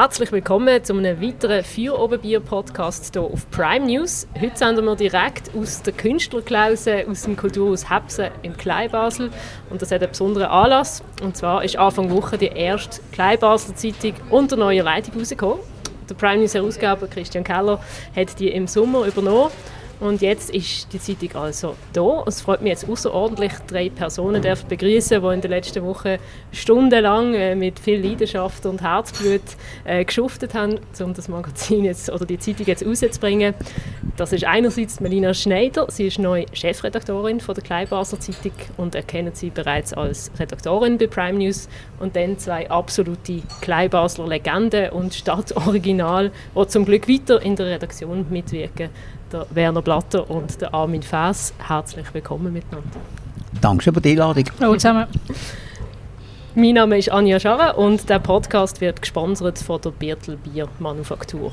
Herzlich willkommen zu einem weiteren Feuerobenbier-Podcast hier auf Prime News. Heute senden wir direkt aus der Künstlerklause aus dem Kulturhaus Hepsen in Kleinbasel. Und das hat einen besonderen Anlass. Und zwar ist Anfang Woche die erste Kleinbasler Zeitung unter neuer Leitung rausgekommen. Der Prime News Herausgeber Christian Keller hat die im Sommer übernommen. Und jetzt ist die Zeitung also da. Es freut mich jetzt außerordentlich, drei Personen begrüßen, die in den letzten Wochen stundenlang äh, mit viel Leidenschaft und Herzblut äh, geschuftet haben, um das Magazin jetzt oder die Zeitung jetzt rauszubringen. Das ist einerseits Melina Schneider. Sie ist neue Chefredaktorin von der Kleinbasler Zeitung und erkennen Sie bereits als Redaktorin bei Prime News. Und dann zwei absolute Kleinbasler Legenden und Stadtoriginal, die zum Glück weiter in der Redaktion mitwirken der Werner Blatter und der Armin Fass. Herzlich willkommen miteinander. Danke für die Einladung. Hallo zusammen. Mein Name ist Anja Scharre und der Podcast wird gesponsert von der Birtel Bier Manufaktur.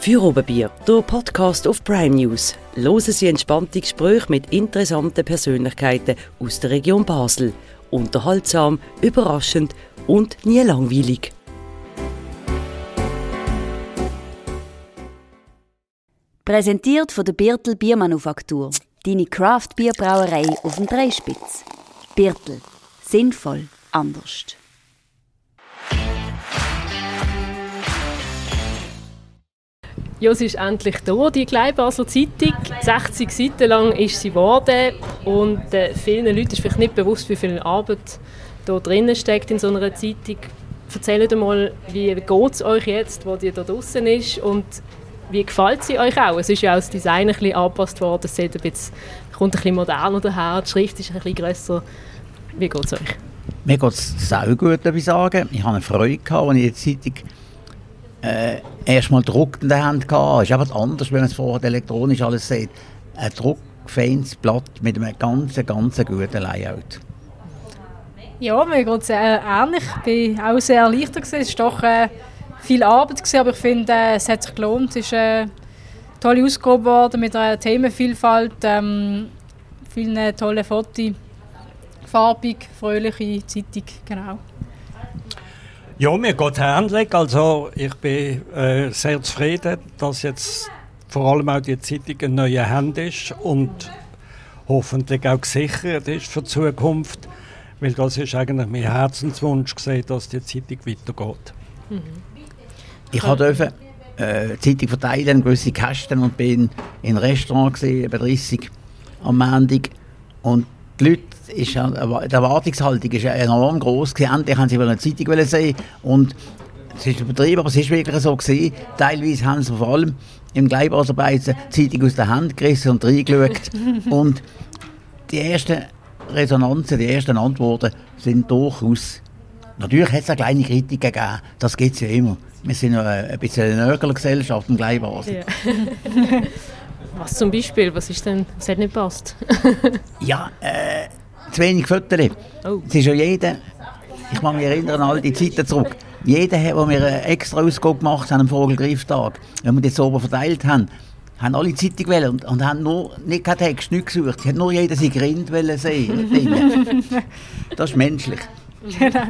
Für Oberbier, der Podcast auf Prime News. Hören Sie entspannte Gespräche mit interessanten Persönlichkeiten aus der Region Basel. Unterhaltsam, überraschend und nie langweilig. Präsentiert von der Birtel Biermanufaktur. Deine Craft-Bierbrauerei auf dem Dreispitz. Birtel. Sinnvoll. Anders. Ja, sie ist endlich da, die Kleinbasler Zeitung. 60 Seiten lang ist sie geworden und äh, vielen Leuten ist vielleicht nicht bewusst, wie viel Arbeit da drinnen steckt in so einer Zeitung. Erzählt mal, wie geht es euch jetzt, wo die da draußen ist und wie gefällt sie euch auch? Es ist ja auch das Design ein bisschen angepasst worden. Es sieht ein bisschen, kommt ein bisschen moderner daher, die Schrift ist ein bisschen grösser. Wie geht es euch? Mir geht es sehr gut, würde ich sagen. Ich hatte eine Freude, gehabt, als ich die Zeitung äh, erstmal gedruckt in der Hand hatte. Es ist einfach anders, wenn man es vorher elektronisch alles sieht. Ein druckfeines Blatt mit einem ganz, ganz guten Layout. Ja, mir geht es äh, ähnlich. Ich war auch sehr erleichtert. Es ist doch... Äh, viel Arbeit gewesen, aber ich finde, äh, es hat sich gelohnt. Es ist eine tolle Ausgabe geworden mit einer Themenvielfalt, ähm, vielen tollen Fotos, farbig, fröhliche Zeitung, genau. Ja, mir geht es ähnlich. Also ich bin äh, sehr zufrieden, dass jetzt vor allem auch die Zeitung in neuen Händen ist und hoffentlich auch gesichert ist für die Zukunft. Weil das ist eigentlich mein Herzenswunsch, gesehen, dass die Zeitung weitergeht. Mhm. Ich durfte äh, Zeitung verteilen, gewisse Kästen und bin in einem Restaurant gesehen, bei 30 am Montag. Und die Leute, ist, die Erwartungshaltung war enorm groß. Endlich haben sie eine Zeitung sehen und es ist übertrieben, aber es ist wirklich so gewesen. Teilweise haben sie vor allem im Gleichbasarbeiten die Zeitung aus der Hand gerissen und reingeschaut. und die ersten Resonanzen, die ersten Antworten sind durchaus... Natürlich hat es eine kleine Kritik gegeben, das gibt es ja immer. Wir sind ja ein bisschen eine Nörgelgesellschaft im Gleichbasel. Ja. was zum Beispiel? Was ist denn, was hat nicht passt? ja, äh, zu wenig Fotos. Oh. Es ist ja jeder, ich kann mich erinnern an all die Zeiten zurück, jeder, der mir eine extra Ausgabe gemacht hat am Vogelgrifftag, wenn wir das oben verteilt haben, haben alle Zeitung wählen und, und haben nur, nicht keinen Text, nichts gesucht. Sie hat nur jeder sein Grind sehen. das ist menschlich. Genau.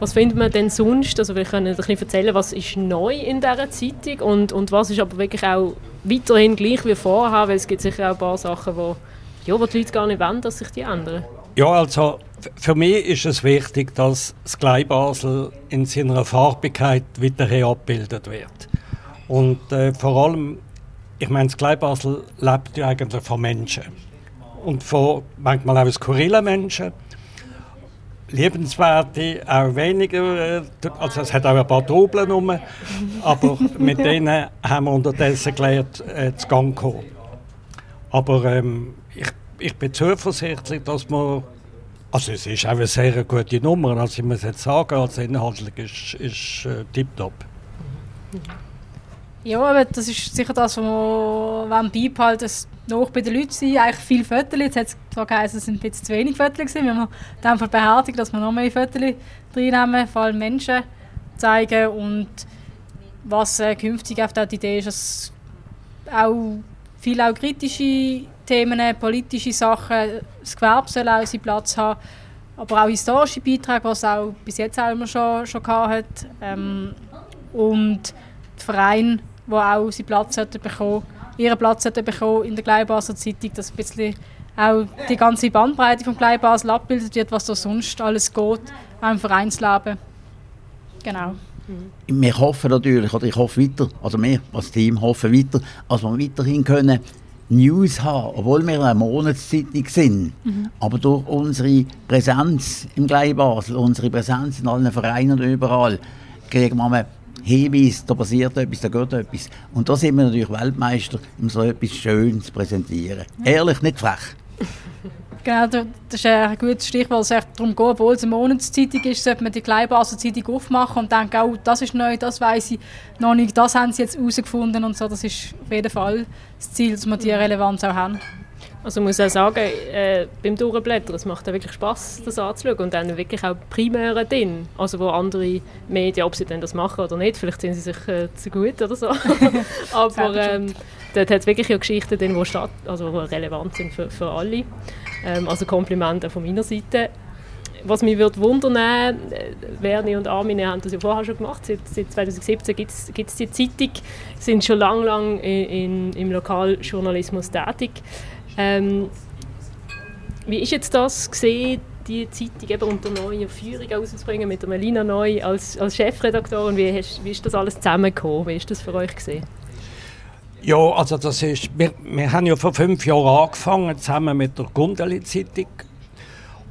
Was findet man denn sonst? Also wir können ein bisschen erzählen, was ist neu in dieser Zeitung und, und was ist aber wirklich auch weiterhin gleich wie vorher, weil es gibt sicher auch ein paar Sachen, wo, ja, wo die Leute gar nicht wollen, dass sich die ändern. Ja, also für mich ist es wichtig, dass das Gleibasel in seiner Farbigkeit wieder abgebildet wird. Und äh, vor allem, ich meine, das Gleibasel lebt ja eigentlich von Menschen. Und von manchmal auch skurrilen Menschen liebenswerte, auch weniger. Äh, also es hat auch ein paar Trubeln rum, aber mit denen haben wir unterdessen gelernt, äh, zu Gang kommen. Aber ähm, ich, ich bin zuversichtlich, dass wir also es ist auch eine sehr gute Nummer, also ich muss jetzt sagen, also inhaltlich ist, ist äh, tiptop. Ja, aber das ist sicher das, was wir beibehalten noch bei den Leuten sein, eigentlich viele Fotos. Jetzt hat es zwar geheißen, es sind bisschen zu wenig Fotos gewesen. Wir haben dann beharrt, dass wir noch mehr Fotos reinnehmen, vor allem Menschen zeigen und was äh, künftig auf die Idee ist, dass auch viele auch kritische Themen, politische Sachen, das Gewerbe soll auch seinen Platz haben, aber auch historische Beiträge, was auch bis jetzt auch immer schon, schon hat. Ähm, und die Vereine, die auch seinen Platz bekommen, ihren Platz bekommen in der Gleibaser Zeitung, dass ein bisschen auch die ganze Bandbreite vom Klein Basel abgebildet wird, was da sonst alles geht, auch im Vereinsleben. Genau. Mhm. Wir hoffen natürlich, oder ich hoffe weiter, also wir als Team hoffen weiter, dass wir weiterhin können News haben, obwohl wir eine Monatszeitung sind. Mhm. Aber durch unsere Präsenz im Klein Basel, unsere Präsenz in allen Vereinen und überall, kriegen wir Hinweis, da passiert etwas, da geht etwas. Und da sind wir natürlich Weltmeister, um so etwas Schönes zu präsentieren. Ja. Ehrlich, nicht frech. Genau, das ist ein gutes Stichwort, es darum geht, obwohl es eine Monatszeitung ist, sollte man die Kleinbaser Zeitung aufmachen und denken, oh, das ist neu, das weiß ich noch nicht, das haben sie jetzt herausgefunden und so. Das ist auf jeden Fall das Ziel, dass wir diese Relevanz auch haben. Also ich muss auch sagen, äh, beim Durchblättern, es macht auch wirklich Spaß, das anzuschauen und dann wirklich auch Primäre drin, also wo andere Medien, ob sie denn das machen oder nicht, vielleicht sind sie sich äh, zu gut oder so, aber ähm, dort hat es wirklich ja Geschichten drin, die statt, also relevant sind für, für alle. Ähm, also Komplimente von meiner Seite. Was mich würde wundern, äh, Werni und Armin haben das ja vorher schon gemacht. Seit, seit 2017 gibt es die Zeitung, sind schon lange lang in, in, im Lokaljournalismus tätig. Ähm, wie ist jetzt das gesehen, die Zeitung eben unter neuer Führung auszubringen, mit der Melina Neu als, als Chefredaktorin? Wie, wie ist das alles zusammengekommen? Wie ist das für euch gesehen? Ja, also das ist, wir, wir haben ja vor fünf Jahren angefangen, zusammen mit der Gundeli-Zeitung.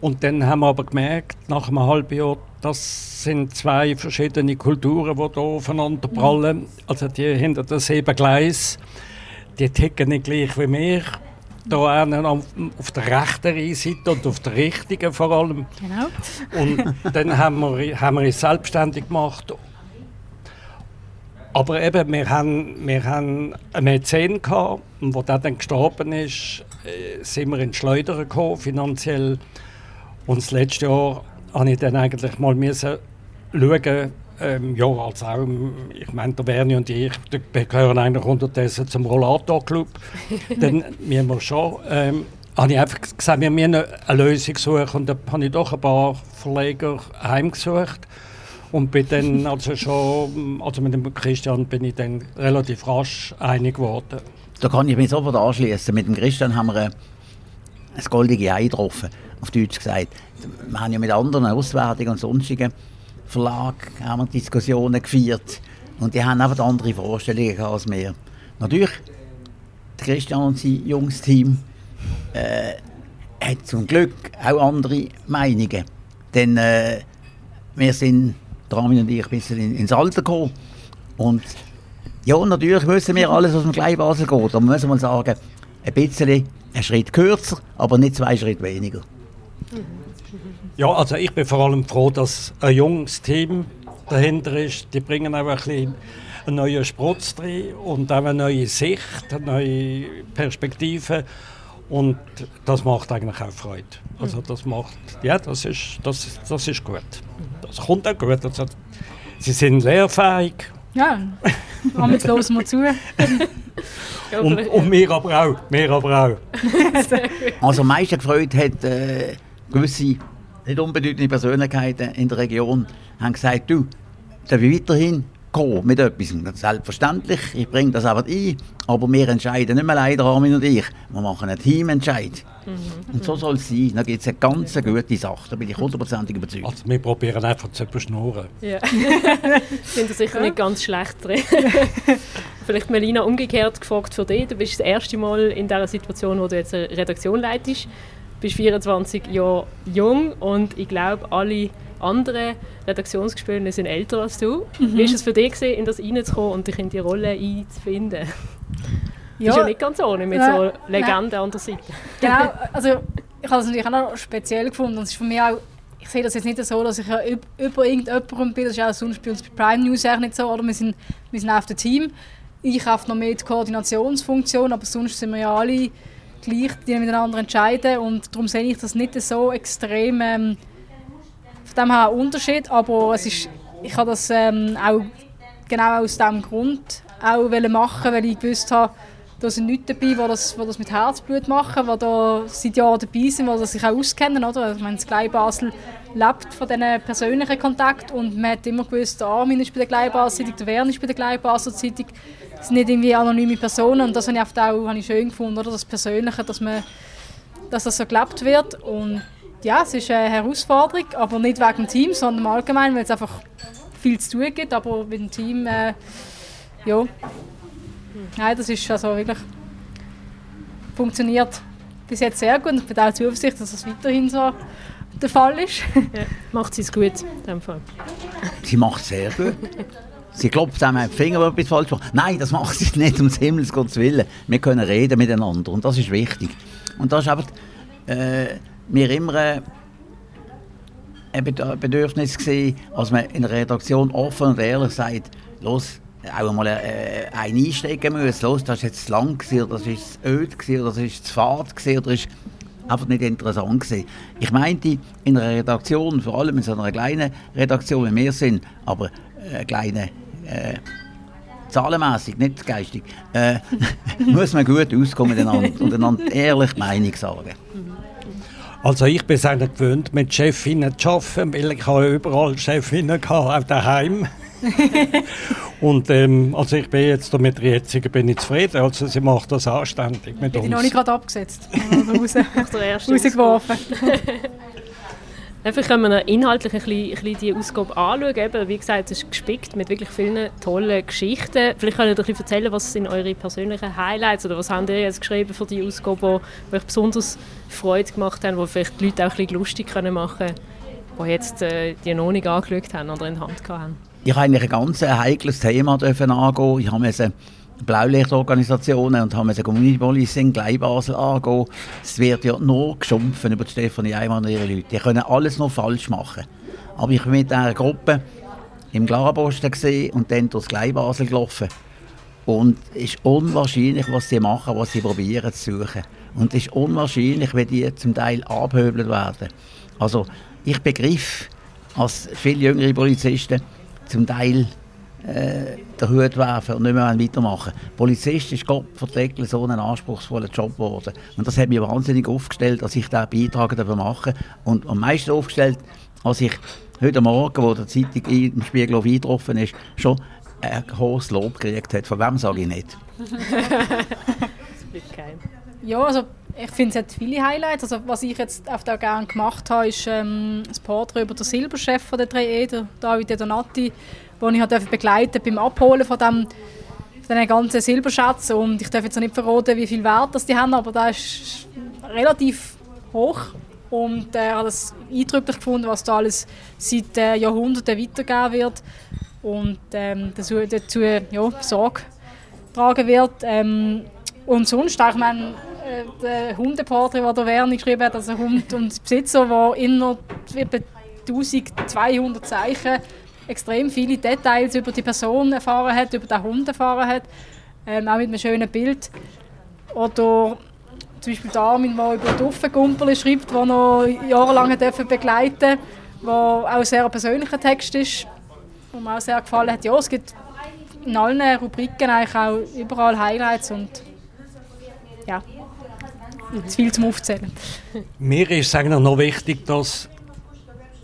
Und dann haben wir aber gemerkt, nach einem halben Jahr, das sind zwei verschiedene Kulturen, die hier aufeinander prallen. Also die hinter das sieben Gleis, die ticken nicht gleich wie wir da auf, auf der rechten Seite und auf der richtigen vor allem. Genau. Und dann haben wir, haben wir es selbstständig gemacht. Aber eben, wir haben, wir haben einen Mäzen gehabt, und als der dann gestorben ist, äh, sind wir in Schleudern gekommen, finanziell. Und das letzte Jahr habe ich dann eigentlich mal müssen schauen, ähm, ja, also auch, ich meine, der Werni und ich gehören eigentlich unterdessen zum Rollator-Club. Dann müssen wir schon, ähm, habe ich einfach gesagt, wir müssen eine Lösung suchen und da habe ich doch ein paar Verleger heimgesucht und bin dann also schon, also mit dem Christian bin ich dann relativ rasch einig geworden. Da kann ich mich sofort anschließen. Mit dem Christian haben wir ein, ein goldiges Ei getroffen, auf Deutsch gesagt. Wir haben ja mit anderen Auswertungen und sonstigen Verlag haben wir Diskussionen geführt und die haben einfach andere Vorstellungen als wir. Natürlich, Christian und sein junges Team äh, hat zum Glück auch andere Meinungen. Denn äh, wir sind, Ramin und ich, ein bisschen in, ins Alter gekommen. Und ja, natürlich wissen wir alles, was im Kleinbasel geht. Aber muss mal sagen, ein bisschen ein Schritt kürzer, aber nicht zwei Schritte weniger. Mhm. Ja, also ich bin vor allem froh, dass ein junges Team dahinter ist. Die bringen auch ein bisschen einen neuen Sprutz drin und auch eine neue Sicht, eine neue Perspektive. Und das macht eigentlich auch Freude. Also das macht, ja, das ist, das, das ist gut. Das kommt auch gut. Also, sie sind lehrfähig. Ja, damit hören wir zu. und, und wir aber auch. Wir aber auch. also am meisten gefreut hat äh, gewisse nicht unbedeutende Persönlichkeiten in der Region haben gesagt, du, darf ich weiterhin kommen mit etwas? Selbstverständlich, ich bringe das aber ein, aber wir entscheiden nicht mehr leider, Armin und ich. Wir machen einen Teamentscheid. Mhm. Und so soll es sein. Da gibt es eine ganz gute Sache, da bin ich hundertprozentig überzeugt. Also wir probieren einfach zu überschnurren. Ja. sind da sicher nicht ganz schlecht drin. Vielleicht Melina umgekehrt gefragt für dich. Du bist das erste Mal in dieser Situation, wo du jetzt eine Redaktion leitest bist 24 Jahre jung und ich glaube, alle anderen Redaktionsgespöne sind älter als du. Mhm. Wie war es für dich, gewesen, in das reinzukommen und dich in die Rolle einzufinden? Ja. Das ist ja nicht ganz ohne mit ja, so Legenden nein. an der Seite. Genau, also ich habe es natürlich auch noch speziell gefunden und es ist für mich auch ich sehe das jetzt nicht so, dass ich über irgendjemandem bin. Das ist auch sonst bei uns bei Prime News nicht so. Oder wir, sind, wir sind auf dem Team. Ich habe noch mehr die Koordinationsfunktion, aber sonst sind wir ja alle gleich die miteinander entscheiden und darum sehe ich das nicht so extrem ähm, von dem her Unterschied, aber es ist, ich habe das ähm, auch genau aus diesem Grund auch machen, weil ich gewusst habe, da sind Leute dabei, die das, die das mit Herzblut machen, die da seit Jahren dabei sind, die sich auch auskennen. Oder? Ich meine, das Glei Basel lebt von diesen persönlichen Kontakt und man hat immer gewusst, der Armin ist bei der Glei Basel Zeitung, der Wern ist bei der Glei Basel Zeitung. Das sind nicht irgendwie anonyme Personen und das habe ich auch habe ich schön gefunden, oder? das Persönliche, dass, man, dass das so gelebt wird. Und ja, es ist eine Herausforderung, aber nicht wegen dem Team, sondern allgemein, weil es einfach viel zu tun gibt, aber mit dem Team, äh, ja, Nein, das ist also wirklich funktioniert bis jetzt sehr gut und ich bin auch zuversichtlich, dass das weiterhin so der Fall ist. Ja, macht sie es gut in dem Fall? Sie macht es sehr gut. Sie klopft einem die Finger, wenn etwas falsch macht. Nein, das macht sie nicht, um Himmels Gottes Willen. Wir können reden miteinander und das ist wichtig. Und das ist einfach äh, mir immer äh, ein Bedürfnis gewesen, als man in der Redaktion offen und ehrlich sagt, los, auch einmal äh, einen einstecken müssen. Los, das war jetzt zu lang gewesen, oder das war zu öd gewesen, oder das war zu fad gewesen, oder das ist einfach nicht interessant gewesen. Ich meinte, in einer Redaktion, vor allem in so einer kleinen Redaktion, wie wir sind, aber äh, kleine äh, zahlenmässig, nicht geistig, äh, muss man gut auskommen miteinander und einander ehrlich Meinung sagen. Also ich bin es gewöhnt, mit Chefinnen zu arbeiten, weil ich habe überall Chefinnen hatte, auch daheim. und ähm, also ich bin jetzt mit der jetzigen bin ich zufrieden. Also sie macht das anständig mit uns. Ich noch nicht gerade abgesetzt. raus, rausgeworfen. Vielleicht können wir inhaltlich ein bisschen, ein bisschen die Ausgabe anschauen. Eben, wie gesagt, es ist gespickt mit wirklich vielen tollen Geschichten. Vielleicht könnt ihr ein bisschen erzählen, was sind eure persönlichen Highlights oder was habt ihr jetzt geschrieben für die Ausgabe, die euch besonders Freude gemacht haben, wo vielleicht die Leute auch ein bisschen lustig können machen können, die jetzt äh, die noch nicht angeschaut haben oder in der Hand haben ich habe ein ganz heikles Thema dürfen angehen. Ich habe Blaulichtorganisationen und haben Community Policing, Gleibasel angehen. Es wird ja nur geschumpfen über Stefanie Eimann und ihre Leute. Die können alles noch falsch machen. Aber ich bin mit einer Gruppe im Glarabosten und dann durchs Gleibasel gelaufen. Und es ist unwahrscheinlich, was sie machen, was sie probieren zu suchen. Und es ist unwahrscheinlich, wie die zum Teil abhöbelt werden. Also ich begriff als viele jüngere Polizisten, zum Teil äh, den Hut werfen und nicht mehr weitermachen. Polizist ist Gott verdeckel so ein anspruchsvoller Job geworden. Und das hat mich wahnsinnig aufgestellt, dass ich diesen Beitrag dafür mache. Und am meisten aufgestellt, als ich heute Morgen, wo der Zeitung im Spiegel eingetroffen ist, schon ein hohes Lob gekriegt hat. Von wem sage ich nicht? das wird kein. Ja, also ich finde, es hat viele Highlights. Also, was ich jetzt oft auch gerne gemacht habe, ist ähm, ein Porträt über den Silberchef der 3E, der David Donati, den ich halt begleiten beim Abholen von dem den ganzen Silberschatz. Und ich darf jetzt nicht verraten, wie viel Wert das die haben, aber der ist relativ hoch. Und er äh, hat es eindrücklich gefunden, was da alles seit äh, Jahrhunderten weitergegeben wird und ähm, dazu, dazu ja, Sorge tragen wird. Ähm, und sonst, ich meine, der Hundeporträt, den der Werner geschrieben hat, also Hund und Besitzer, der innerhalb etwa 1200 Zeichen extrem viele Details über die Person erfahren hat, über den Hund erfahren hat, ähm, auch mit einem schönen Bild. Oder zum Beispiel der Armin, der über die Uffengumperle schreibt, die noch jahrelang begleiten durfte, der auch ein sehr persönlicher Text ist, der mir auch sehr gefallen hat. Ja, es gibt in allen Rubriken eigentlich auch überall Highlights und ja, zu viel zum Aufzählen. Mir ist es eigentlich noch wichtig, dass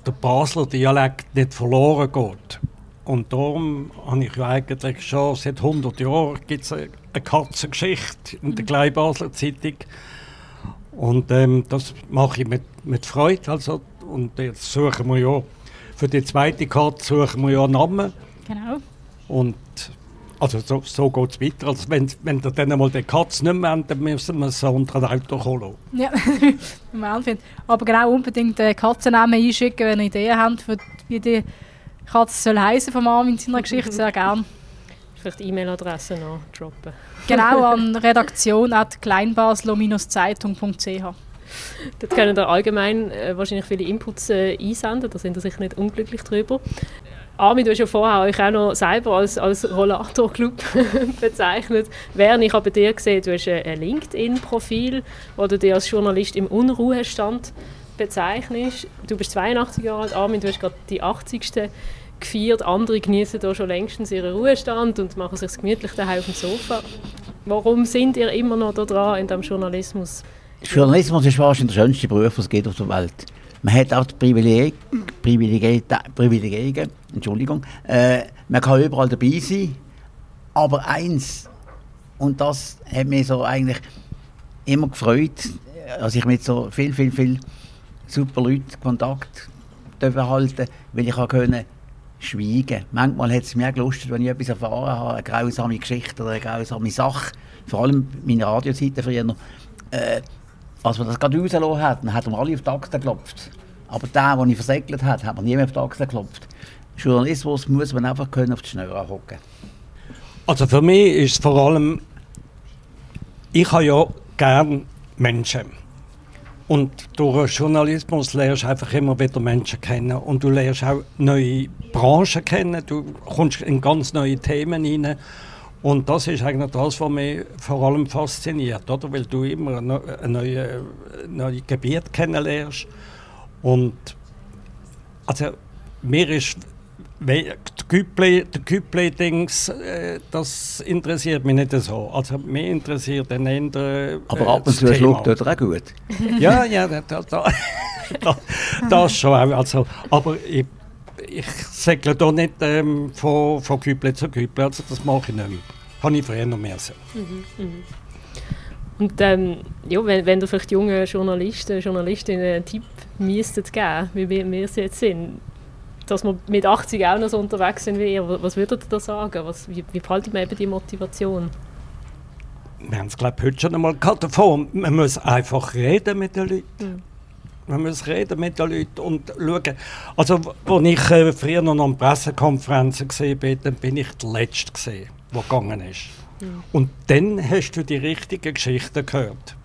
der Basler Dialekt nicht verloren geht. Und darum habe ich ja eigentlich schon seit 100 Jahren gibt's eine Katzengeschichte in der Kleinen Basler Zeitung. Und ähm, das mache ich mit, mit Freude. Also, und jetzt suchen wir ja, für die zweite Karte suchen wir ja Namen. Genau. Und also so, so geht es weiter. Also wenn, wenn ihr dann einmal die Katze nicht mehr habt, dann müssen wir sie unter ein Auto holen. Ja, Aber genau unbedingt den Katzennamen einschicken, wenn ihr Ideen habt, für, wie die Katze soll heißen vom Armin in seiner Geschichte, sehr gerne. Vielleicht E-Mail-Adresse noch droppen. Genau, an redaktion.kleinbaslo-zeitung.ch Dort können ihr allgemein äh, wahrscheinlich viele Inputs äh, einsenden, da sind ihr sicher nicht unglücklich drüber. Armin, du hast ja vorher euch auch noch selber als, als Rollator-Club bezeichnet. Während ich aber dir gesehen, du hast ein LinkedIn-Profil, wo du dich als Journalist im Unruhestand bezeichnest. Du bist 82 Jahre alt, Armin, du hast gerade die 80. gefeiert. Andere genießen da schon längstens ihren Ruhestand und machen sich gemütlich daheim auf dem Sofa. Warum sind ihr immer noch da dran in dem Journalismus? Journalismus ist wahrscheinlich der schönste Beruf, den es geht auf der Welt. Man hat auch die Privileg, Privilegien, Entschuldigung. Äh, man kann überall dabei sein. Aber eins, und das hat mich so eigentlich immer gefreut, als ich mit so viel, viel, viel super Leuten Kontakt halten weil ich können schweigen. Manchmal hat es mir gelustet, wenn ich etwas erfahren habe, eine grausame Geschichte oder eine grausame Sache, vor allem meine Radiozeiten früher äh, als man das gerade rausgelassen dann hat man alle auf die Achse geklopft. Aber der, den ich versegelt hat, hat man nie mehr auf die Achse geklopft. Journalismus muss man einfach können auf die Schnur hocken. Also für mich ist es vor allem, ich habe ja gerne Menschen. Und durch Journalismus lernst du einfach immer wieder Menschen kennen. Und du lernst auch neue Branchen kennen. Du kommst in ganz neue Themen hinein. Und das ist eigentlich das, was mich vor allem fasziniert, oder? Weil du immer ein neues neue Gebiet kennenlernst. Und also mir ist der Güble-Dings, äh, das interessiert mich nicht so. Also mich interessiert den eher, äh, Aber ab und zu schluckt er auch gut. ja, ja, da, da, da, das schon auch. Also, aber ich, ich segle da nicht ähm, von, von Güble zu Güble, also das mache ich nicht mehr. Habe ich früher noch mehr. Mhm, mhm. Und ähm, ja, wenn, wenn du vielleicht jungen Journalisten, Journalistinnen einen Tipp müsstet geben, wie wir, wir jetzt sind, dass wir mit 80 auch noch so unterwegs sind wie ihr. Was würdet ihr da sagen? Was, wie, wie behaltet man eben die Motivation? Wir haben es, glaube ich, heute schon einmal gehabt davon. Man muss einfach reden mit den Leuten. Mhm. Man muss reden mit den Leuten und schauen. Also, als ich äh, früher noch an Pressekonferenzen gesehen bin, dann bin ich der Letzte gesehen, der gegangen ist. Mhm. Und dann hast du die richtigen Geschichten gehört.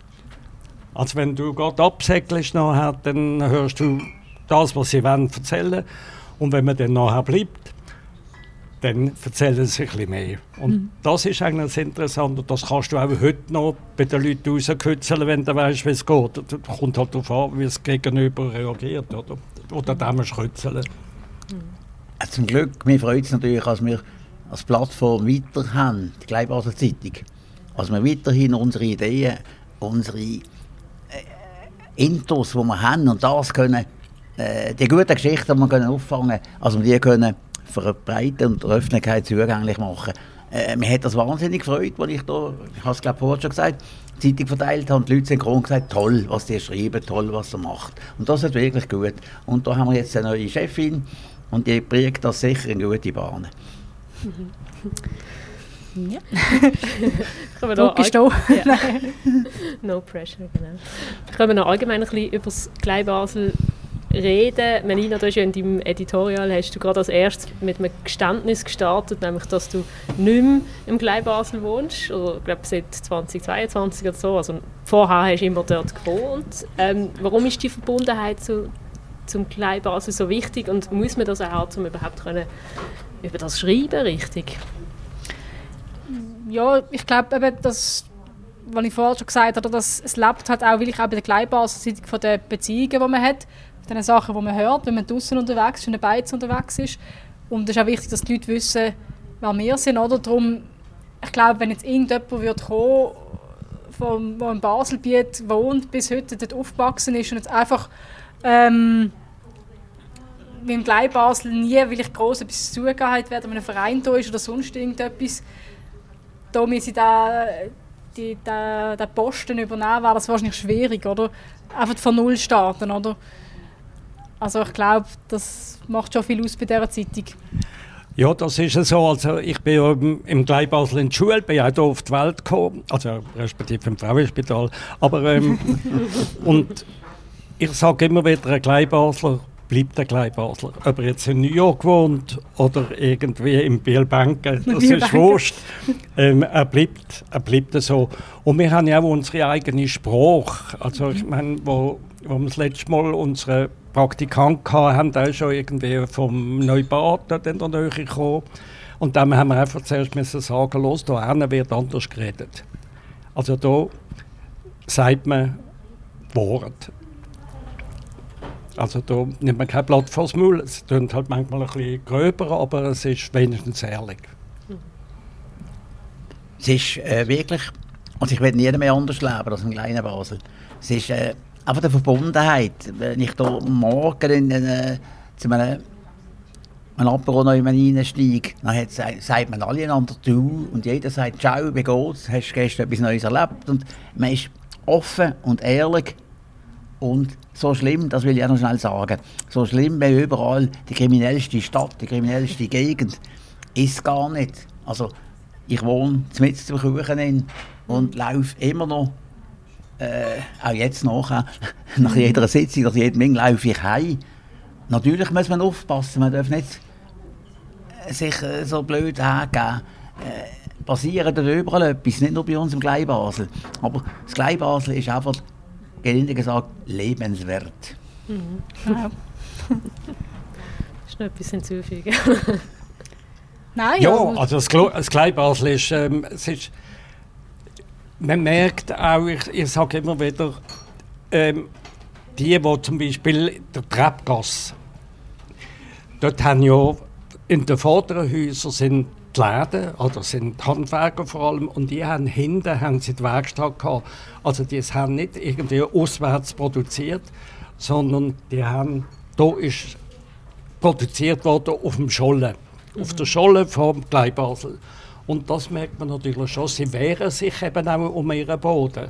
Also wenn du gerade absäckelst nachher, dann hörst du das, was sie wollen, erzählen und wenn man dann nachher bleibt, dann erzählen sie ein bisschen mehr. Und mhm. das ist eigentlich das Interessante. Das kannst du auch heute noch bei den Leuten rauskützeln, wenn du weißt, wie es geht. Das kommt halt darauf an, wie es Gegenüber reagiert. Oder, oder dem kützeln. Mhm. Zum Glück, mir freut es natürlich, dass wir als Plattform weiter haben, die Gleichbasel Zeitung. Also wir weiterhin unsere Ideen, unsere äh, Intos, die wir haben und das können äh, die guten Geschichten, die wir können auffangen können, also die können verbreiten und der Öffentlichkeit zugänglich machen. Äh, mir hat das wahnsinnig gefreut, als ich da, ich habe es glaube vorher schon gesagt, die Zeitung verteilt habe und die Leute sind gesagt, toll, was die schreiben, toll, was sie macht. Und das ist wirklich gut. Und da haben wir jetzt eine neue Chefin und die bringt das sicher in gute Bahnen. Ja. Druck ist da. Ja. no pressure, genau. Können wir noch allgemein ein bisschen über das Kleinbasel reden. Melina, du hast ja in deinem Editorial hast du gerade als erstes mit einem Geständnis gestartet, nämlich, dass du nicht mehr im Kleinbasel wohnst, oder ich glaube seit 2022 oder so. Also vorher hast du immer dort gewohnt. Ähm, warum ist die Verbundenheit zu, zum Kleinbasel so wichtig und muss man das auch haben, um überhaupt können, über das schreiben richtig? Ja, ich glaube eben, dass was ich vorher schon gesagt habe, dass es lebt halt auch, weil ich auch bei der Kleinbasis von den Beziehungen, die man hat, den Sachen, die man hört, wenn man draußen unterwegs ist, in der Beiz unterwegs ist. Und es ist auch wichtig, dass die Leute wissen, wer wir sind. Oder? Darum, ich glaube, wenn jetzt irgendjemand wird kommen vom, der im Baselbiet wohnt, bis heute dort aufgewachsen ist und jetzt einfach ähm, wie im Gleibasel nie, weil ich gross etwas zugehört werde, wenn ein Verein da ist oder sonst irgendetwas, da müssen sie da, den, den Posten übernehmen, wäre das wahrscheinlich schwierig, oder? Einfach von Null starten, oder? Also ich glaube, das macht schon viel aus bei dieser Zeitung. Ja, das ist so. Also ich bin ja im Gleibasel in der Schule, bin auch hier auf die Welt gekommen, also respektive im Frauenspital. Aber ähm, und ich sage immer wieder, ein Gleibasler bleibt ein Gleibasler. Ob er jetzt in New York wohnt oder irgendwie im Bielbanken, das ist wurscht. Ähm, er, bleibt, er bleibt so. Und wir haben ja auch unsere eigene Sprache. Also ich meine, wo, wo wir das letzte Mal unsere Praktikant hatten, der ist schon irgendwie vom Neubad in der Nähe gekommen. Und dann haben wir einfach zuerst müssen sagen, los, da wird anders geredet. Also da sagt man Wort. Also da nimmt man kein Blatt vors Maul. Es klingt halt manchmal ein bisschen gröber, aber es ist wenigstens ehrlich. es ist äh, wirklich, also ich will nie mehr anders leben als im kleinen Basel. Es ist äh, einfach die Verbundenheit. Wenn ich da morgen in, in, äh, zu einem ein Apero noch reinsteige, dann hat, sagt man alle einander «du» und jeder sagt «Ciao, wie geht's? Hast du gestern etwas Neues erlebt?» und man ist offen und ehrlich und so schlimm, das will ich auch noch schnell sagen, so schlimm wie überall die kriminellste Stadt, die kriminellste Gegend, ist gar nicht. Also ich wohne mitten zum Kuchen und laufe immer noch, äh, auch jetzt nachher, nach jeder Sitzung, nach jedem Ding laufe ich heim. Natürlich muss man aufpassen, man darf nicht sich äh, so blöd hergeben. Äh, passiert überall etwas, nicht nur bei uns im Gleibasel. Aber das Gleibasel ist einfach, gelinde gesagt, lebenswert. Mhm. Ja. ist noch etwas hinzufügen? Nein, ja, also, also das, Glo das Gleibasel ist, ähm, es ist, man merkt auch, ich, ich sage immer wieder, ähm, die, die zum Beispiel der Treppgasse, dort haben ja in den vorderen Häusern sind die Läden, oder sind die Handwerker vor allem, und die haben hinten haben sie die Werkstatt gehabt. Also die haben nicht irgendwie auswärts produziert, sondern die haben, da ist produziert worden auf dem Scholle, mhm. auf der Scholle vom Gleibasel. Und das merkt man natürlich schon, sie wehren sich eben auch um ihren Boden.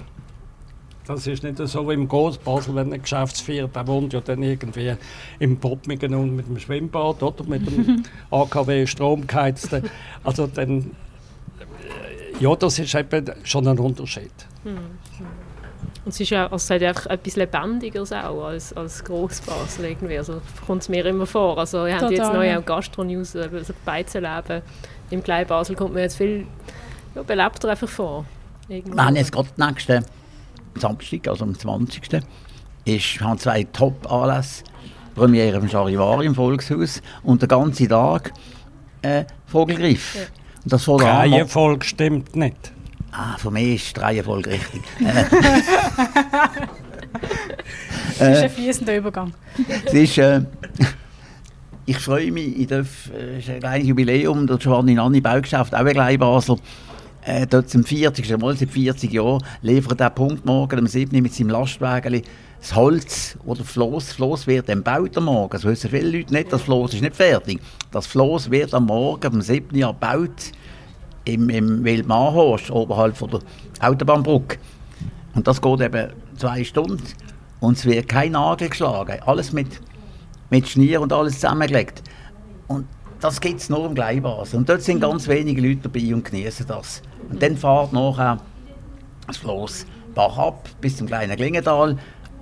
Das ist nicht so wie im Großbasel, wenn ein Geschäftsführer, der wohnt ja dann irgendwie im Poppmingen und mit dem Schwimmbad oder mit dem AKW Stromgeheizten. Also dann, ja, das ist eben schon ein Unterschied. Mhm. Und es ist ja also es ist einfach etwas Lebendigeres auch als, als Großbasel irgendwie. Also kommt es mir immer vor. Also wir haben jetzt neu auch Gastronews, also Beizenleben im Kleinbasel kommt mir jetzt viel ja, belebter einfach vor. Irgendwo. Wir haben jetzt gerade den nächsten Samstag, also am 20. Ist, haben zwei Top-Anlässe. Premiere im Charivari im Volkshaus und den ganzen Tag äh, Vogelgriff. Ja. Und das Reihenfolge stimmt nicht. Ah, für mich ist die Reihenfolge richtig. Es ist ein fließender Übergang. es ist, äh, ich freue mich, ich darf, äh, es ist ein kleines Jubiläum, der Giovanni Nanni Baugeschäft, auch ein Gleibasel äh, dort zum 40. Mal seit 40 Jahren liefert er Punkt morgen um 7 mit seinem Lastwagen das Holz oder das Floß. Das Floß wird dann gebaut am Morgen. Das wissen viele Leute nicht, das Floß ist nicht fertig. Das Floß wird am Morgen um 7 Uhr gebaut im, im Wildmarhorst, oberhalb von der Autobahnbrücke. Und das geht eben zwei Stunden und es wird kein Nagel geschlagen. Alles mit, mit Schnier und alles zusammengelegt. Und das gibt es nur im Gleibasel. Und dort sind ganz wenige Leute dabei und genießen das. Und dann fährt nachher das Floss Bach ab bis zum kleinen Klingental.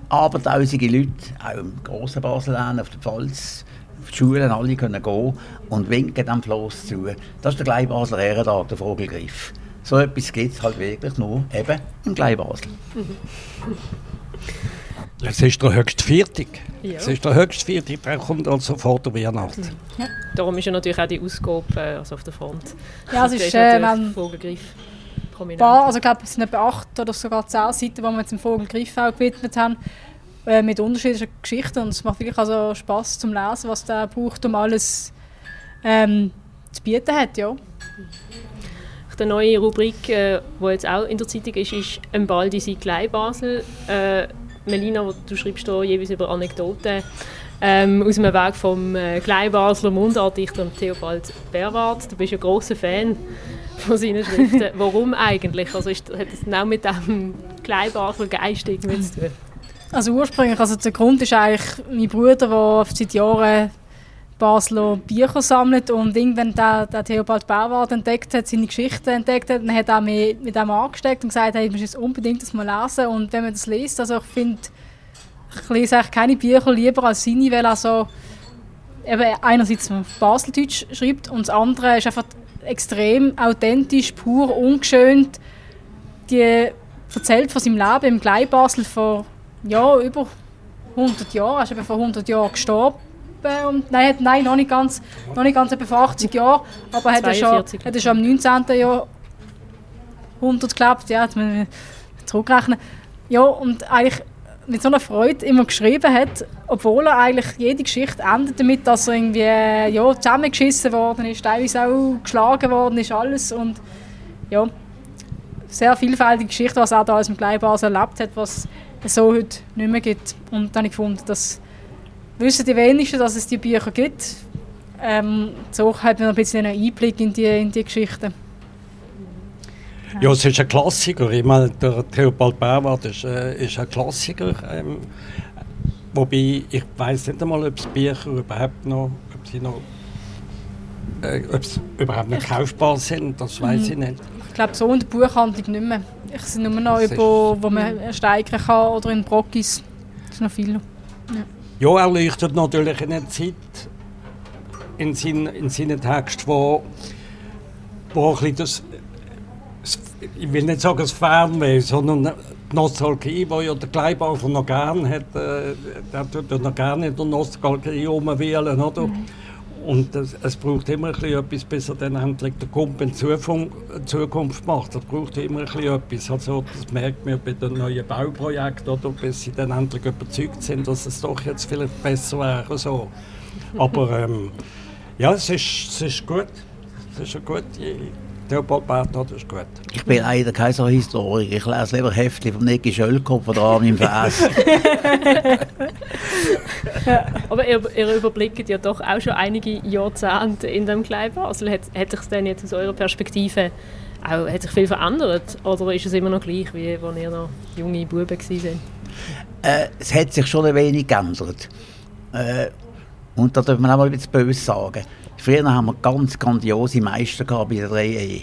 Aber tausende Leute, auch im grossen Basel, auf der Pfalz, auf die Schulen, alle können gehen und winken dem Floss zu. Das ist der Gleibasler Ehrentag, der Vogelgriff. So etwas gibt es halt wirklich nur eben im Gleibasel. Es ist der höchste Viertig. Ja. Es ist der höchste Viertig, der kommt also vor der Weihnacht. Ja. Darum ist ja natürlich auch die Ausgabe äh, also auf der Front. Ja, es ist, ist äh, man, Vogelgriff prominent. also ich glaube, es sind etwa acht oder sogar zehn Seiten, die wir jetzt dem Vogelgriff auch gewidmet haben, äh, mit unterschiedlichen Geschichten. Und es macht wirklich also Spass zum Lesen, was der braucht, um alles ähm, zu bieten hat, ja. Die neue Rubrik, die äh, jetzt auch in der Zeitung ist, ist «Ein Ball, die Klein Basel». Äh, Melina, du schreibst hier jeweils über Anekdoten ähm, aus dem Weg vom äh, Kleinbasler Mundartdichter Theobald Berwart. Du bist ein großer Fan von seinen Schriften. Warum eigentlich? Also ist, hat das auch mit dem Kleinbasler Geist irgendwie zu tun? Also ursprünglich, also der Grund ist eigentlich mein Bruder, der seit Jahren Basler Bücher sammelt und irgendwann der, der Theobald Berwart entdeckt hat, seine Geschichten entdeckt hat, dann hat er mich mit dem angesteckt und gesagt, hey, ich muss jetzt unbedingt das mal lesen und wenn man das liest, also ich finde, ich lese eigentlich keine Bücher lieber als seine, weil er so eben einerseits Baseldeutsch schreibt und das andere ist einfach extrem authentisch, pur, ungeschönt, die erzählt von seinem Leben im Gleibasel vor ja, über 100 Jahren, er ist eben vor 100 Jahren gestorben und, nein, nein, noch nicht ganz, noch nicht ganz etwa vor 80 Jahren, aber hat er schon, hat er schon am 19. Jahrhundert gelebt, ja, jetzt müssen wir zurückrechnen. Ja, und eigentlich mit so einer Freude immer geschrieben hat, obwohl er eigentlich jede Geschichte endet damit, dass er irgendwie ja, zusammengeschissen worden ist, teilweise auch geschlagen worden ist, alles und ja, sehr vielfältige Geschichte, was er da aus dem Gleibasel erlebt hat, was es so heute nicht mehr gibt. Und dann habe ich gefunden, dass wissen die wenigsten, dass es die Bücher gibt. Ähm, so hat man ein bisschen einen Einblick in die, in die Geschichten. Ja, es ist ein Klassiker. Ich meine, der Theobald Bauwart ist, äh, ist ein Klassiker. Ähm, wobei, ich weiß nicht einmal, ob es Bücher überhaupt noch, ob sie noch äh, ob sie überhaupt noch kaufbar sind, das weiß ich nicht. Ich glaube, so in der Buchhandlung nicht mehr. Ich sehe nur noch über, wo man steigern kann oder in Brockis. Das ist noch viel. Ja, ja er leuchtet natürlich in einer Zeit in, sein, in seinen Texten, wo, wo ein das, ich will nicht sagen das Fernweh, sondern die Nostalgie, die ja der Gleibaufel noch gerne hat, äh, der tut noch gerne in der Nostalgie rumwählen, oder? Mhm. Und es, es, braucht immer etwas, bis er dann endlich der Kumpel Zukunft macht. Es braucht immer etwas. Also, das merkt man bei den neuen Bauprojekten, bis sie dann endlich überzeugt sind, dass es doch jetzt vielleicht besser wäre. So. Aber ähm, ja, es ist, es ist gut. Es ist eine gute Theobald Berthold ist gut. Ich bin leider kein so Historiker. Ich lese lieber Heftchen von Niki Schöllkopf oder Armin im Vers. Aber ihr, ihr, überblickt ja doch auch schon einige Jahrzehnte in dem Kleinbasel. Hat, hat sich denn jetzt aus eurer Perspektive auch, hat sich viel verändert? Oder ist es immer noch gleich, wie als ihr noch junge Buben waren? Äh, es hat sich schon ein wenig geändert. Äh, und da darf man auch mal ein bisschen böse sagen. Früher haben wir ganz grandiose Meister gehabt bei der 3E.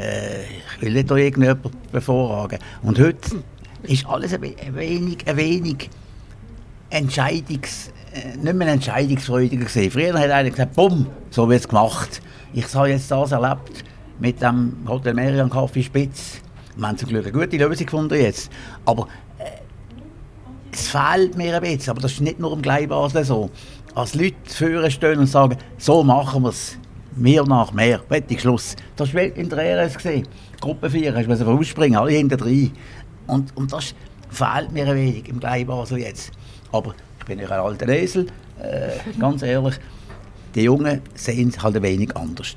Äh, ich will nicht irgendjemanden bevorragen. Und heute ist alles ein wenig, ein wenig Entscheidungs, äh, nicht mehr entscheidungsfreudiger gesehen. Früher hat einer gesagt, bumm, so wird es gemacht. Ich habe jetzt das erlebt mit dem Hotel Merian Kaffee Spitz. Wir haben zum Glück eine gute Lösung gefunden jetzt. Aber äh, es fehlt mir ein bisschen. Aber das ist nicht nur im Gleibasel so als Leute führen stehen und sagen, so machen wir es. Mehr nach mehr. Fertig, Schluss. Das war in der RS. Gewesen. Gruppe 4, hast du vorausspringen, alle hinter drei. Und, und das fehlt mir ein wenig im Gleibasel jetzt. Aber ich bin ja ein alter Esel, äh, ganz ehrlich. Die Jungen sehen es halt ein wenig anders.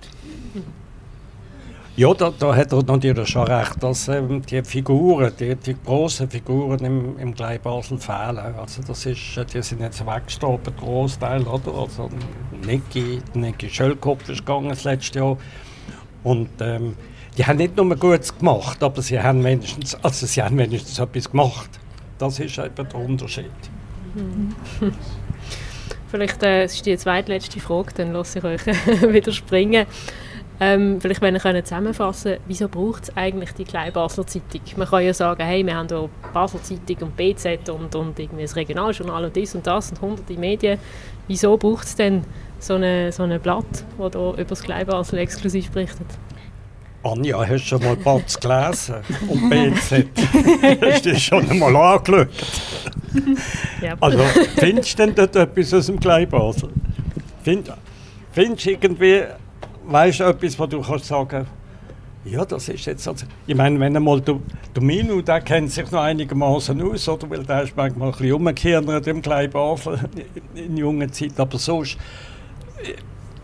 Ja, da, da hat er natürlich schon recht, dass ähm, die Figuren, die, die grossen Figuren im, im Gleibasel fehlen. Also das ist, äh, die sind jetzt weggestorben, Großteil, oder? Also Niki, Niki Schöllkopf ist gegangen das letzte Jahr. Und ähm, die haben nicht nur Gutes gemacht, aber sie haben wenigstens, also sie haben wenigstens etwas gemacht. Das ist eben der Unterschied. Mhm. Vielleicht äh, ist die zweitletzte Frage, dann lasse ich euch wieder springen. Ähm, vielleicht wenn ihr zusammenfassen wieso braucht es eigentlich die kleine Basler Zeitung? Man kann ja sagen, hey, wir haben hier Basler Zeitung und BZ und, und irgendwie das Regionaljournal und das und das und hunderte Medien. Wieso braucht es denn so ein so eine Blatt, das hier über das Kleinbasel exklusiv berichtet? Anja, hast du schon mal Batz gelesen? Und BZ? hast du das schon einmal angeschaut? ja. Also, findest du denn dort etwas aus dem Kleinbasel? Find, findest du irgendwie weißt du etwas, wo du kannst sagen ja, das ist jetzt also, ich meine, wenn einmal der, der Minu, der kennt sich noch einigermaßen aus, oder? Weil der ist manchmal ein bisschen umgekehrt im kleinen Basel in, in junger Zeit, aber sonst,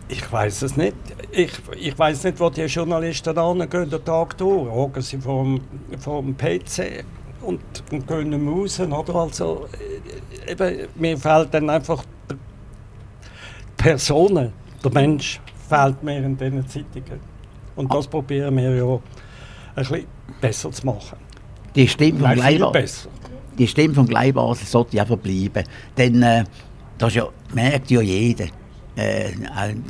ich weiß es nicht. Ich, ich weiß nicht, wo die Journalisten angehen, den Tag durch. Hocken sie vor dem PC und, und gehen raus, oder? Also, eben, mir fehlt dann einfach die Personen, der Mensch fehlt mir in diesen Zeitungen. Und das probieren wir ja ein bisschen besser zu machen. Die Stimme vom Gleibasel, die Stimme vom Gleibasel sollte ja verbleiben. Denn äh, das ja, merkt ja jeder. Äh,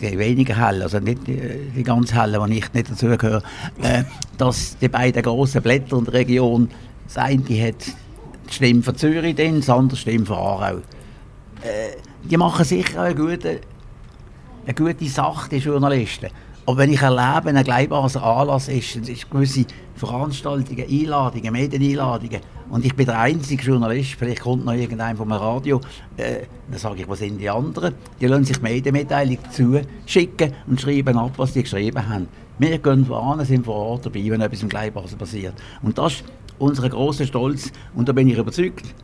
die weniger hell, also nicht die, die ganz hellen, die ich nicht dazugehöre, äh, dass die beiden grossen Blätter in der Region, das eine hat die Stimme von Zürich, drin, das andere die Stimme von Aarau. Äh, die machen sicher einen guten eine gute Sache, die Journalisten. Aber wenn ich erlebe, ein gleichbarer Anlass ist, es ist gewisse Veranstaltungen, Einladungen, Medieneinladungen, und ich bin der einzige Journalist, vielleicht kommt noch irgendein vom Radio, äh, dann sage ich, was sind die anderen? Die lassen sich Medienmitteilungen zuschicken und schreiben ab, was die geschrieben haben. Wir gehen voran, sind vor Ort dabei, wenn etwas im Gleichbasel passiert. Und das ist unser grosser Stolz, und da bin ich überzeugt,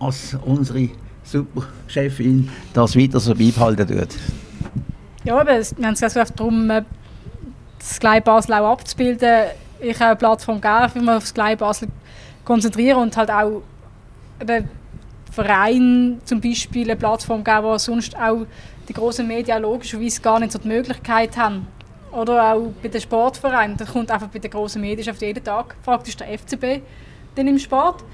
dass unsere super Chefin das weiter so beibehalten tut. Ja, aber wir haben es gesagt, darum, äh, das kleine Basel auch abzubilden, ich eine Plattform geben, für mich aufs Gleich Basel konzentrieren und halt auch eben Verein zum Beispiel eine Plattform geben, wo sonst auch die großen Medien logischerweise gar nicht so die Möglichkeit haben. Oder auch bei den Sportvereinen. Da kommt einfach bei den großen Medien auf jeden Tag praktisch der FCB dann im Sport.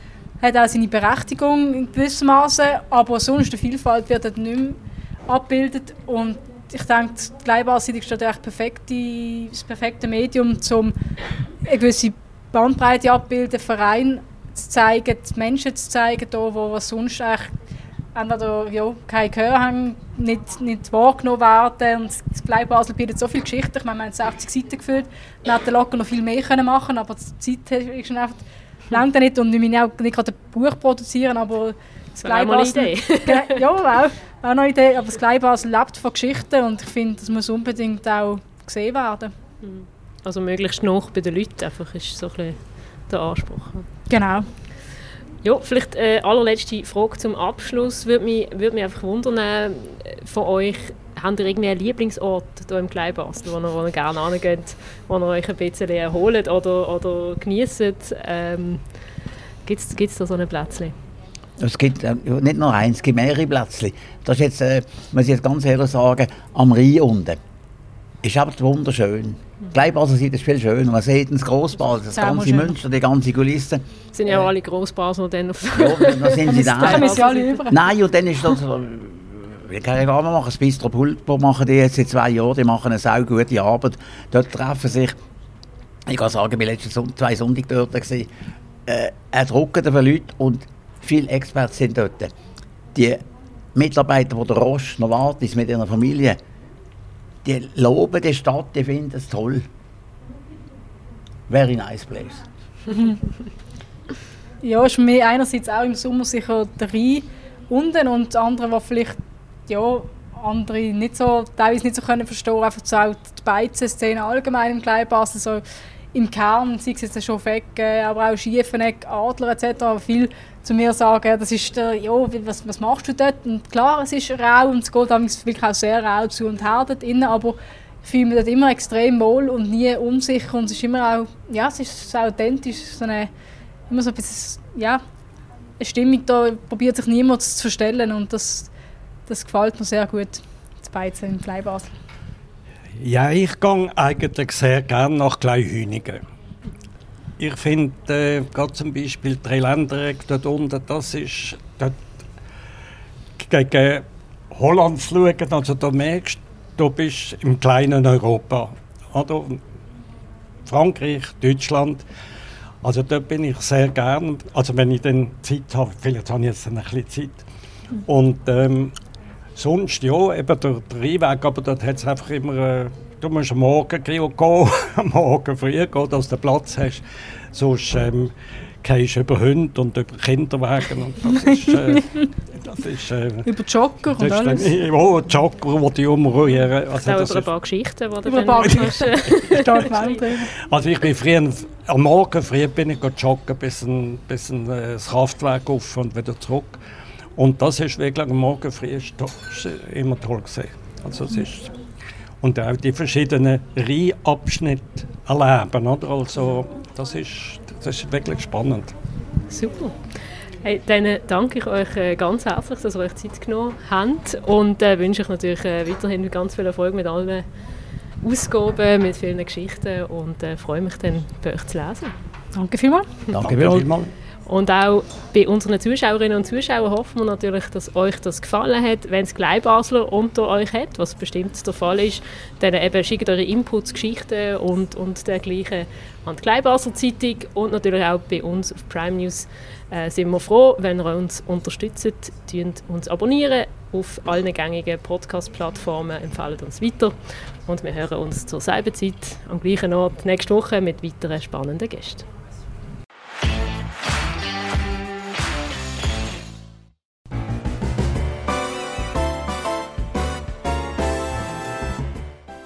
Hat auch seine Berechtigung in gewissem Maße, aber sonst die Vielfalt wird dort nicht mehr abgebildet. Und ich denke, die Gleichbarseitig ist das perfekte Medium, um eine gewisse Bandbreite abbilden, Verein zu zeigen, die Menschen zu zeigen, was sonst eigentlich entweder ja, kein Gehör haben, nicht, nicht wahrgenommen werden. Und das Blei Basel bietet so viele Geschichten. Ich meine, wir haben 60 Seiten gefüllt. Wir hätten locker noch viel mehr können machen aber die Zeit ist einfach langt nicht. Und wir müssen auch nicht gerade ein Buch produzieren, aber das, wäre eine Idee. ja, auch, auch eine Idee. Aber das Gleibasel lebt von Geschichten und ich finde, das muss unbedingt auch gesehen werden. Mhm. Also möglichst noch bei den Leuten einfach ist so ein bisschen der Anspruch. Genau. Ja, vielleicht äh, allerletzte Frage zum Abschluss. Würde mich, würde mich einfach wundern äh, von euch, habt ihr irgendwie einen Lieblingsort hier im Kleinbasel, wo ihr, wo ihr gerne hingeht, wo ihr euch ein bisschen erholt oder, oder genießt? Ähm, Gibt es da so ein Plätzchen? Es gibt äh, nicht nur eins, es gibt mehrere Plätzchen. Das ist jetzt, äh, muss ich jetzt ganz ehrlich sagen, am Rhein unten. Ist aber wunderschön. Gleichbasel sieht es viel schöner. Man sieht das Grossbasel, das ganze schön. Münster, die ganze Kulisse. Sind ja äh, alle Grossbasel dann auf Ja, dann sind sie da. Dann sie alle über. Nein, und dann ist das... Ich kann ja gar nicht machen. Das Bistro Pulpo machen die jetzt seit zwei Jahren. Die machen eine sehr gute Arbeit. Dort treffen sich... Ich kann sagen, ich war letzten zwei Sonntag dort. Gewesen, äh, ein Drucker von Leuten und viele Experten sind dort. Die Mitarbeiter, die der Roche noch warten, mit ihrer Familie, die loben die Stadt, die finden es toll. Very nice place. ja, ist mir einerseits auch im Sommer sicher der Rhein unten und andere, die vielleicht ja, andere nicht so, teilweise nicht so können verstehen, einfach so auch die Beizen-Szene allgemein im Kleinbasel, so im Kern, sei es jetzt schon Fecken, aber auch Schiefeneck, Adler etc., viel zu mir sagen, das ist der, ja, was, was machst du dort? Und klar, es ist rau und es geht wirklich auch sehr rau zu und her dort innen, aber ich fühle mich dort immer extrem wohl und nie unsicher und es ist immer auch, ja, es ist so authentisch, so eine, immer so ein bisschen, ja, eine Stimmung, da probiert sich niemand zu verstellen und das, das gefällt mir sehr gut, das Beizen im Fleibasel. Ja, ich gehe eigentlich sehr gerne nach Kleinhünigen. Ich finde, äh, gerade zum Beispiel die Dreiländereck dort unten, das ist dort gegen Holland zu schauen, also da merkst du, du bist im kleinen Europa. Oder? Frankreich, Deutschland, also dort bin ich sehr gern, also wenn ich dann Zeit habe, vielleicht habe ich jetzt ein bisschen Zeit. Und ähm, sonst, ja, eben der, Rheinweg, aber dort hat es einfach immer... Äh, Du musst am Morgen gehen, am Morgen früh gehen, dass du Platz hast. Sonst ähm, gehst du über Hunde und über Kinderwagen. Und das ist, äh, das ist, äh, über Jogger und alles? Dann, ja, Jogger, die umrühren. Also, das über ein paar Geschichten, die du dann äh, Also ich bin früher, am Morgen früh bin ich joggen bis, ein, bis ein, äh, das Kraftwerk auf und wieder zurück. Und das ist wirklich am Morgen früh ist, ist immer toll gesehen. Also es ist und auch die verschiedenen Rheinabschnitte erleben. Oder? Also, das, ist, das ist wirklich spannend. Super. Hey, dann danke ich euch äh, ganz herzlich, dass ihr euch Zeit genommen habt und äh, wünsche euch natürlich äh, weiterhin ganz viel Erfolg mit allen Ausgaben, mit vielen Geschichten und äh, freue mich dann bei euch zu lesen. Danke vielmals. Danke, danke vielmals. Und auch bei unseren Zuschauerinnen und Zuschauern hoffen wir natürlich, dass euch das gefallen hat. Wenn es Gleibasler unter euch hat, was bestimmt der Fall ist, dann eben schickt eure Inputs, Geschichten und, und dergleichen an die Gleibasler Zeitung und natürlich auch bei uns auf Prime News äh, sind wir froh, wenn ihr uns unterstützt, uns abonnieren auf allen gängigen Podcast-Plattformen, empfehlen uns weiter und wir hören uns zur selben Zeit am gleichen Ort nächste Woche mit weiteren spannenden Gästen.